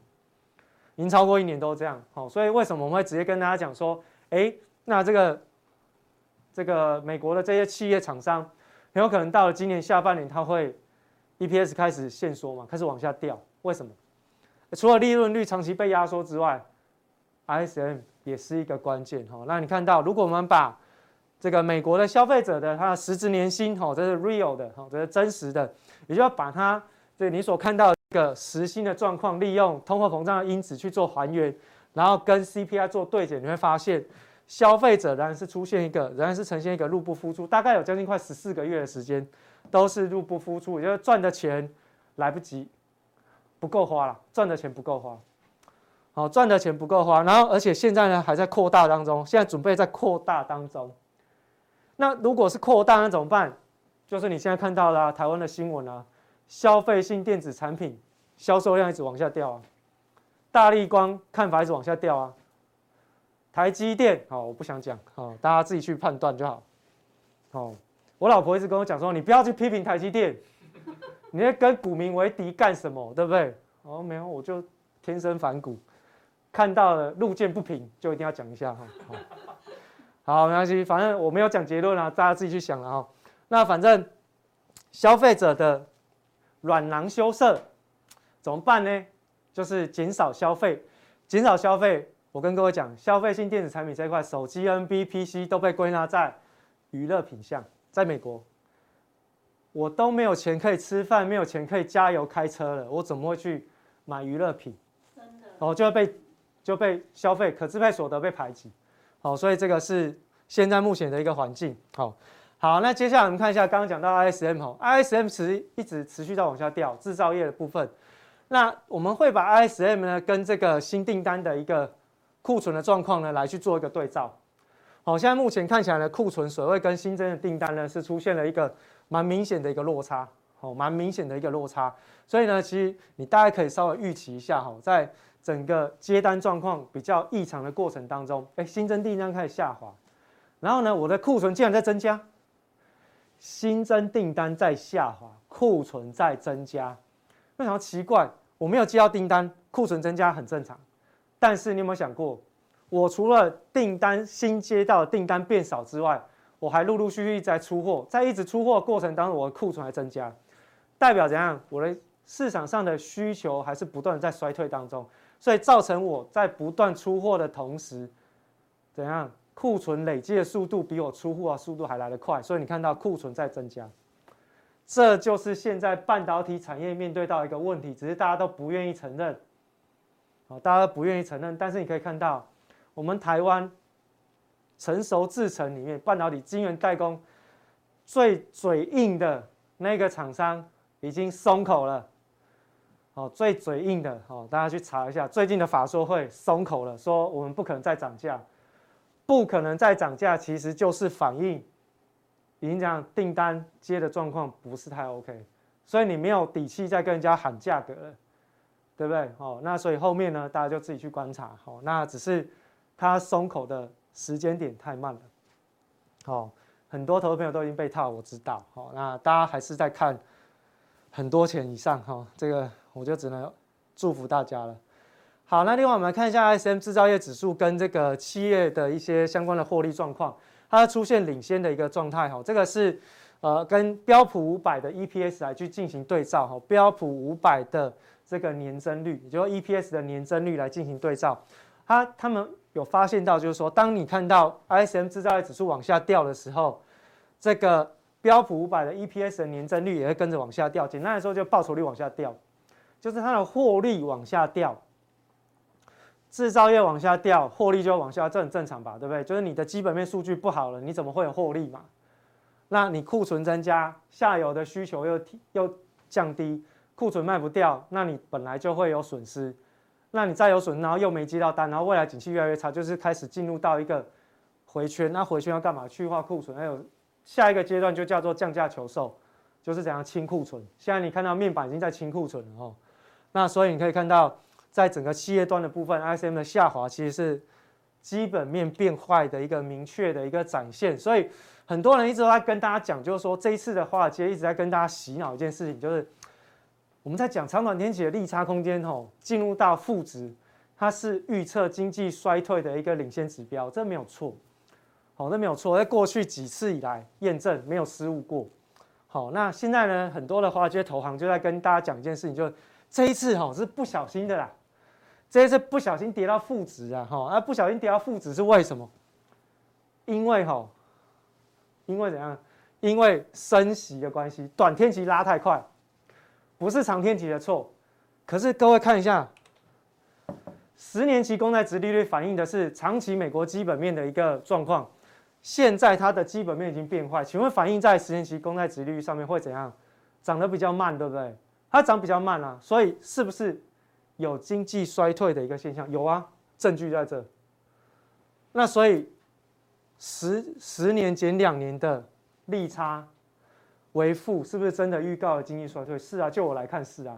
已经超过一年都这样，好，所以为什么我们会直接跟大家讲说，哎，那这个这个美国的这些企业厂商很有可能到了今年下半年，它会 EPS 开始限缩嘛，开始往下掉，为什么？除了利润率长期被压缩之外，ISM 也是一个关键哈，那你看到，如果我们把这个美国的消费者的他的实质年薪哈，这是 real 的哈，这是真实的，也就要把它对你所看到这个实薪的状况，利用通货膨胀的因子去做还原，然后跟 CPI 做对减，你会发现消费者仍然是出现一个，仍然是呈现一个入不敷出，大概有将近快十四个月的时间都是入不敷出，也就是赚的钱来不及，不够花了，赚的钱不够花。好，赚的钱不够花，然后而且现在呢还在扩大当中，现在准备在扩大当中。那如果是扩大，那怎么办？就是你现在看到了、啊、台湾的新闻啊，消费性电子产品销售量一直往下掉啊，大立光看法一直往下掉啊，台积电好，我不想讲，好，大家自己去判断就好。好，我老婆一直跟我讲说，你不要去批评台积电，你在跟股民为敌干什么？对不对？哦，没有，我就天生反股。看到了路见不平，就一定要讲一下哈。好，没关系，反正我没有讲结论啊，大家自己去想了哈。那反正消费者的软囊羞涩怎么办呢？就是减少消费，减少消费。我跟各位讲，消费性电子产品这一块，手机、NB、PC 都被归纳在娱乐品项。在美国，我都没有钱可以吃饭，没有钱可以加油开车了，我怎么会去买娱乐品？真的，哦，就会被。就被消费可支配所得被排挤，好，所以这个是现在目前的一个环境。好，好，那接下来我们看一下刚刚讲到 ISM 哈，ISM 持一直持续在往下掉，制造业的部分。那我们会把 ISM 呢跟这个新订单的一个库存的状况呢来去做一个对照。好，现在目前看起来呢，库存水位跟新增的订单呢是出现了一个蛮明显的一个落差，好，蛮明显的一个落差。所以呢，其实你大概可以稍微预期一下哈，在整个接单状况比较异常的过程当中，哎，新增订单开始下滑，然后呢，我的库存竟然在增加，新增订单在下滑，库存在增加，为什么奇怪？我没有接到订单，库存增加很正常，但是你有没有想过，我除了订单新接到订单变少之外，我还陆陆续续在出货，在一直出货过程当中，我的库存还增加，代表怎样？我的市场上的需求还是不断在衰退当中。所以造成我在不断出货的同时，怎样库存累积的速度比我出货的速度还来得快，所以你看到库存在增加。这就是现在半导体产业面对到一个问题，只是大家都不愿意承认。好，大家都不愿意承认，但是你可以看到，我们台湾成熟制程里面，半导体晶圆代工最嘴硬的那个厂商已经松口了。哦，最嘴硬的哦，大家去查一下最近的法说会松口了，说我们不可能再涨价，不可能再涨价，其实就是反映。已经讲订单接的状况不是太 OK，所以你没有底气再跟人家喊价格了，对不对？哦，那所以后面呢，大家就自己去观察。哦，那只是它松口的时间点太慢了。哦，很多投资朋友都已经被套，我知道。哦，那大家还是在看很多钱以上。哈，这个我就只能祝福大家了。好，那另外我们来看一下 ISM 制造业指数跟这个企业的一些相关的获利状况。它出现领先的一个状态哈，这个是呃跟标普五百的 EPS 来去进行对照哈，标普五百的这个年增率，也就是 EPS 的年增率来进行对照，它他们有发现到就是说，当你看到 ISM 制造业指数往下掉的时候，这个标普五百的 EPS 的年增率也会跟着往下掉，简单来说就报酬率往下掉，就是它的获利往下掉。制造业往下掉，获利就往下，这很正常吧？对不对？就是你的基本面数据不好了，你怎么会有获利嘛？那你库存增加，下游的需求又又降低，库存卖不掉，那你本来就会有损失。那你再有损，然后又没接到单，然后未来景气越来越差，就是开始进入到一个回圈。那回圈要干嘛？去化库存，还有下一个阶段就叫做降价求售，就是怎样清库存。现在你看到面板已经在清库存了哦。那所以你可以看到。在整个企业端的部分，ISM 的下滑其实是基本面变坏的一个明确的一个展现。所以很多人一直都在跟大家讲，就是说这一次的华尔街一直在跟大家洗脑一件事情，就是我们在讲长短天期的利差空间吼，进入到负值，它是预测经济衰退的一个领先指标，这没有错。好，这没有错，在过去几次以来验证没有失误过。好，那现在呢，很多的华尔街投行就在跟大家讲一件事情，就这一次吼是不小心的啦。这一次不小心跌到负值啊，哈，啊不小心跌到负值是为什么？因为哈，因为怎样？因为升息的关系，短天期拉太快，不是长天期的错。可是各位看一下，十年期公债殖利率反映的是长期美国基本面的一个状况，现在它的基本面已经变坏，请问反映在十年期公债殖利率上面会怎样？涨得比较慢，对不对？它涨比较慢啊，所以是不是？有经济衰退的一个现象，有啊，证据在这。那所以十十年减两年的利差为负，是不是真的预告了经济衰退？是啊，就我来看是啊。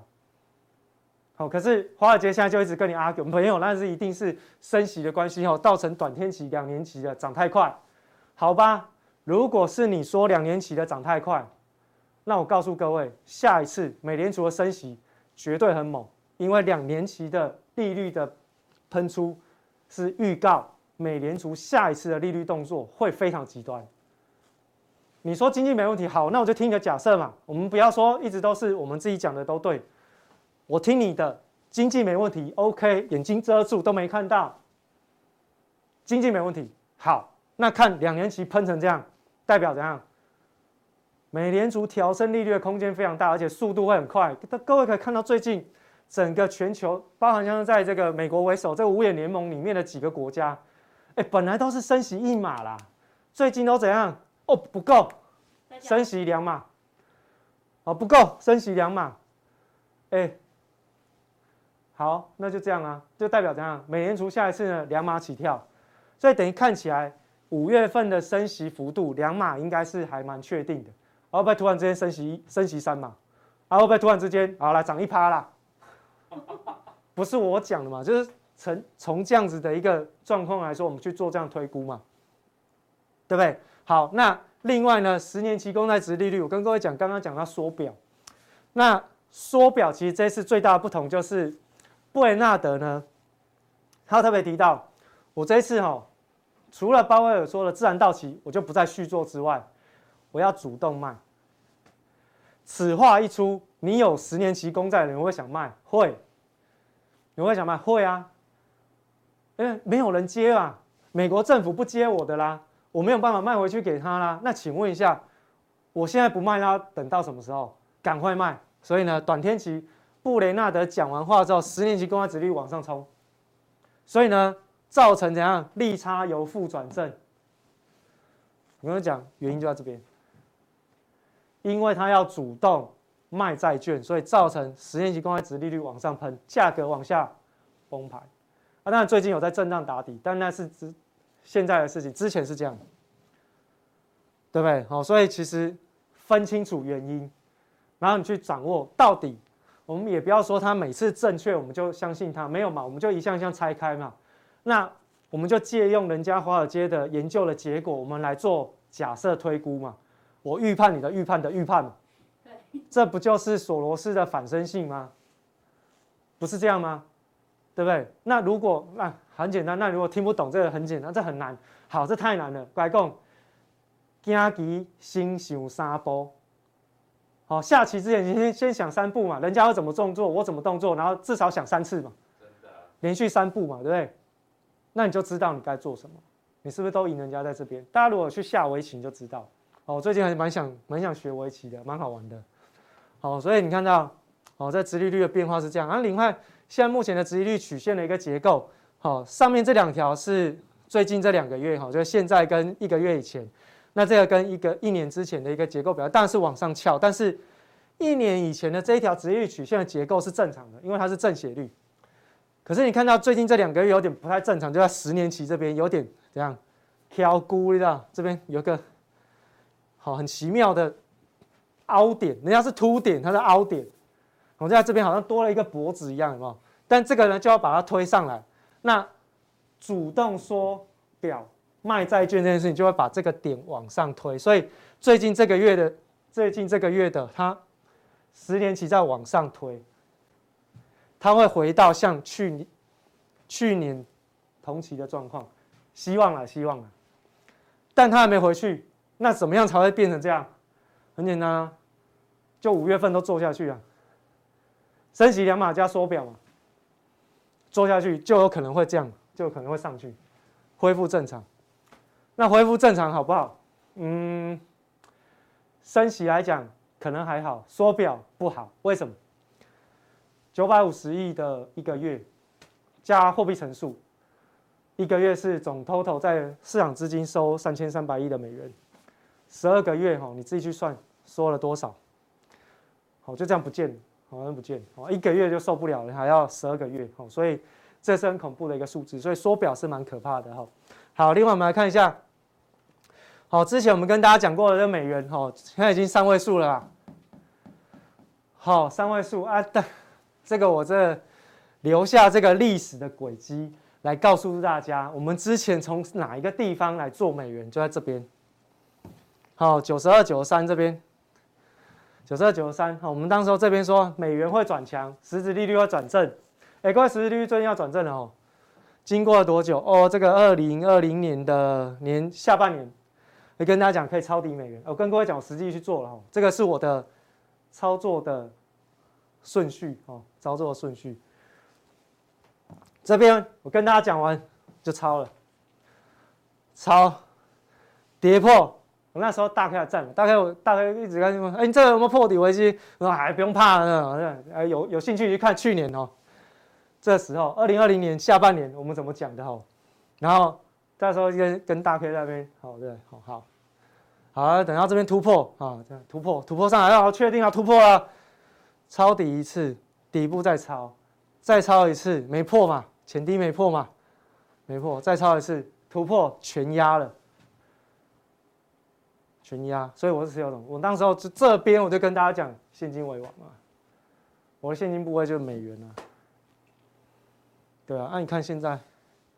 好，可是华尔街现在就一直跟你 argue，没有，那是一定是升息的关系哦，造成短天期两年期的涨太快，好吧？如果是你说两年期的涨太快，那我告诉各位，下一次美联储的升息绝对很猛。因为两年期的利率的喷出是预告美联储下一次的利率动作会非常极端。你说经济没问题，好，那我就听你的假设嘛。我们不要说一直都是我们自己讲的都对，我听你的经济没问题，OK，眼睛遮住都没看到，经济没问题。好，那看两年期喷成这样，代表怎样？美联储调升利率的空间非常大，而且速度会很快。各位可以看到最近。整个全球，包含像是在这个美国为首这个五眼联盟里面的几个国家，哎，本来都是升息一码啦，最近都怎样？哦，不够，升息两码，哦，不够，升息两码，哎，好，那就这样啊，就代表怎样？美联储下一次呢，两码起跳，所以等于看起来五月份的升息幅度两码应该是还蛮确定的，会不会突然之间升息升息三嘛？啊，会不会突然之间好来涨一趴啦？不是我讲的嘛，就是从从这样子的一个状况来说，我们去做这样推估嘛，对不对？好，那另外呢，十年期公债殖利率，我跟各位讲，刚刚讲到缩表，那缩表其实这次最大的不同就是布雷纳德呢，他特别提到，我这次哈、哦，除了鲍威尔说的自然到期，我就不再续作之外，我要主动卖。此话一出。你有十年期公债的人会想卖？会，你会想卖？会啊，因为没有人接啊，美国政府不接我的啦，我没有办法卖回去给他啦。那请问一下，我现在不卖他，等到什么时候？赶快卖！所以呢，短天期布雷纳德讲完话之后，十年期公债殖率往上冲，所以呢，造成怎样利差由负转正？我跟你讲，原因就在这边，因为他要主动卖债券，所以造成十年期公开殖利率往上喷，价格往下崩盘。啊，当然最近有在震荡打底，但那是之现在的事情，之前是这样，对不对？好，所以其实分清楚原因，然后你去掌握到底，我们也不要说他每次正确，我们就相信他，没有嘛，我们就一项一项拆开嘛。那我们就借用人家华尔街的研究的结果，我们来做假设推估嘛。我预判你的预判的预判嘛，这不就是索罗斯的反身性吗？不是这样吗？对不对？那如果那、啊、很简单，那如果听不懂这个很简单，这很难。好，这太难了。乖讲，惊棋先想三步。好，下棋之前你先先想三步嘛，人家要怎么动作，我怎么动作，然后至少想三次嘛。连续三步嘛，对不对？那你就知道你该做什么。你是不是都赢人家在这边？大家如果去下围棋，你就知道。哦，最近还蛮想蛮想学围棋的，蛮好玩的。好，所以你看到，哦，这殖利率的变化是这样。然后另外。现在目前的殖利率曲线的一个结构，好，上面这两条是最近这两个月，哈，就是现在跟一个月以前，那这个跟一个一年之前的一个结构表，当然是往上翘，但是一年以前的这一条殖利率曲线的结构是正常的，因为它是正斜率。可是你看到最近这两个月有点不太正常，就在十年期这边有点怎样，挑估，你知道这边有个好很奇妙的凹点，人家是凸点，它是凹点。我在这边好像多了一个脖子一样，有没有？但这个呢，就要把它推上来。那主动缩表卖债券这件事情，就会把这个点往上推。所以最近这个月的，最近这个月的，它十年期在往上推，它会回到像去年、去年同期的状况。希望了，希望了。但它还没回去，那怎么样才会变成这样？很简单啊，就五月份都做下去啊。升息两码加缩表嘛，做下去就有可能会这样，就可能会上去，恢复正常。那恢复正常好不好？嗯，升息来讲可能还好，缩表不好。为什么？九百五十亿的一个月，加货币乘数，一个月是总 total 在市场资金收三千三百亿的美元，十二个月哈，你自己去算缩了多少？好，就这样不见了。好像不见哦，一个月就受不了了，还要十二个月哦，所以这是很恐怖的一个数字，所以缩表是蛮可怕的哈。好，另外我们来看一下，好，之前我们跟大家讲过的这美元哈，现在已经三位数了啦。好，三位数啊，但这个我这留下这个历史的轨迹来告诉大家，我们之前从哪一个地方来做美元，就在这边。好，九十二、九十三这边。九十二、九十三，好，我们当时候这边说美元会转强，实质利率会转正，哎，各位，实质利率最近要转正了哦。经过了多久？哦，这个二零二零年的年下半年，会跟大家讲可以抄底美元。我跟各位讲，我实际去做了哦，这个是我的操作的顺序哦，操作的顺序。这边我跟大家讲完就抄了，抄，跌破。我那时候大概要站了，大概我大概一直跟你说，哎，你这有没有破底危机？我说还不用怕呢，哎，有有兴趣去看去年哦，这时候二零二零年下半年我们怎么讲的哦，然后到时候跟跟大 K 那边，好对，好好，好，等到这边突破啊，这样突破突破上来，要确定要突破了，抄底一次，底部再抄，再抄一次，没破嘛，前低没破嘛，没破，再抄一次，突破全压了。全压，所以我是持有的。我当时候就这边我就跟大家讲，现金为王嘛，我的现金部位就是美元啊。对啊，那、啊、你看现在，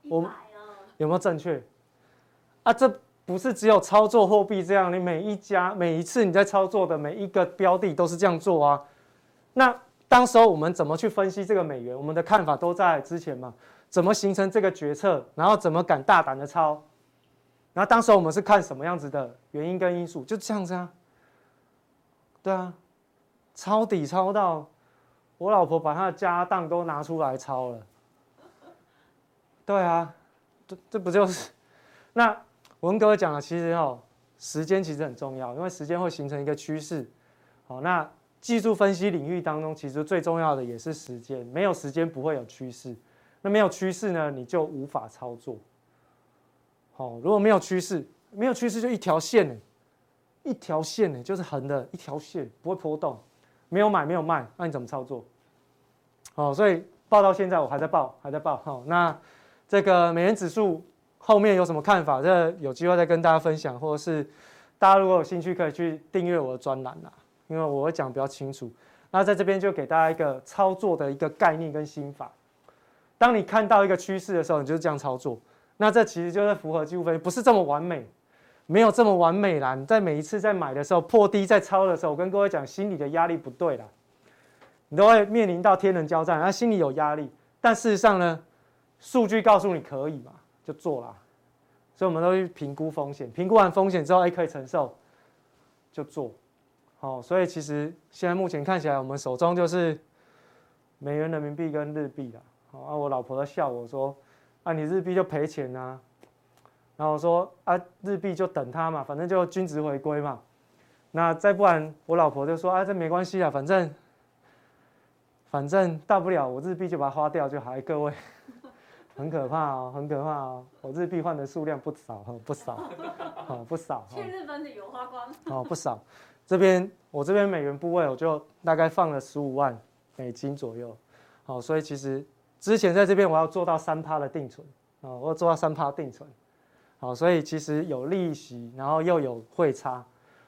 我有没有正确？啊，这不是只有操作货币这样，你每一家每一次你在操作的每一个标的都是这样做啊。那当时候我们怎么去分析这个美元？我们的看法都在之前嘛，怎么形成这个决策，然后怎么敢大胆的抄？然后当时我们是看什么样子的原因跟因素，就这样子啊。对啊，抄底抄到我老婆把她的家当都拿出来抄了。对啊，这这不就是那我跟各位讲了，其实哦，时间其实很重要，因为时间会形成一个趋势。好，那技术分析领域当中，其实最重要的也是时间，没有时间不会有趋势。那没有趋势呢，你就无法操作。好，如果没有趋势，没有趋势就一条线呢，一条线呢就是横的一条线，不会波动。没有买，没有卖，那你怎么操作？好，所以报到现在我还在报，还在报。好，那这个美元指数。后面有什么看法？这有机会再跟大家分享，或者是大家如果有兴趣，可以去订阅我的专栏啦，因为我会讲比较清楚。那在这边就给大家一个操作的一个概念跟心法。当你看到一个趋势的时候，你就是这样操作。那这其实就是符合技术分析，不是这么完美，没有这么完美啦。你在每一次在买的时候破低在抄的时候，我跟各位讲，心理的压力不对啦，你都会面临到天人交战，那心里有压力。但事实上呢，数据告诉你可以嘛？就做了，所以我们都去评估风险，评估完风险之后，哎，可以承受，就做。好，所以其实现在目前看起来，我们手中就是美元、人民币跟日币了。好，啊，我老婆在笑我说，啊，你日币就赔钱啊。然后我说，啊，日币就等它嘛，反正就均值回归嘛。那再不然，我老婆就说，啊，这没关系啊，反正反正大不了我日币就把它花掉就好。各位。很可怕哦，很可怕哦！我日币换的数量不少，不少，哦，不少。去日本旅游花光。哦，不少。这边我这边美元部位，我就大概放了十五万美金左右。好，所以其实之前在这边我要做到三趴的定存，啊，我要做到三趴定存。好，所以其实有利息，然后又有汇差。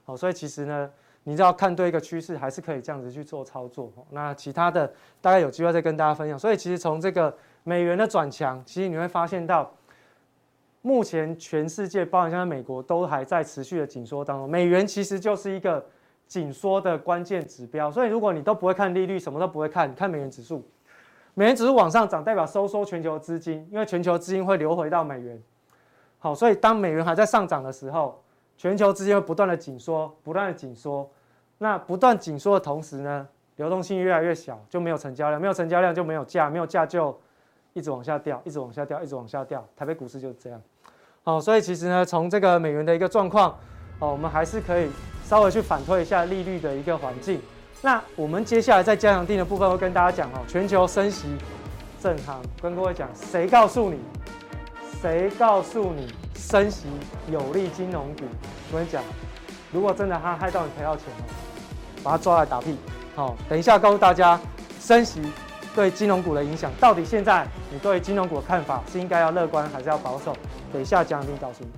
好，所以其实呢，你只要看对一个趋势，还是可以这样子去做操作。那其他的大概有机会再跟大家分享。所以其实从这个。美元的转强，其实你会发现到，目前全世界，包含像美国，都还在持续的紧缩当中。美元其实就是一个紧缩的关键指标。所以，如果你都不会看利率，什么都不会看，看美元指数，美元指数往上涨，代表收缩全球资金，因为全球资金会流回到美元。好，所以当美元还在上涨的时候，全球资金会不断的紧缩，不断的紧缩。那不断紧缩的同时呢，流动性越来越小，就没有成交量，没有成交量就没有价，没有价就。一直往下掉，一直往下掉，一直往下掉。台北股市就是这样。好，所以其实呢，从这个美元的一个状况，哦，我们还是可以稍微去反推一下利率的一个环境。那我们接下来在加强定的部分会跟大家讲哦，全球升息正常，跟各位讲，谁告诉你？谁告诉你升息有利金融股？我跟你讲，如果真的他害到你赔到钱了，把他抓来打屁。好，等一下告诉大家升息。对金融股的影响，到底现在你对金融股的看法是应该要乐观还是要保守？等一下讲你告诉你。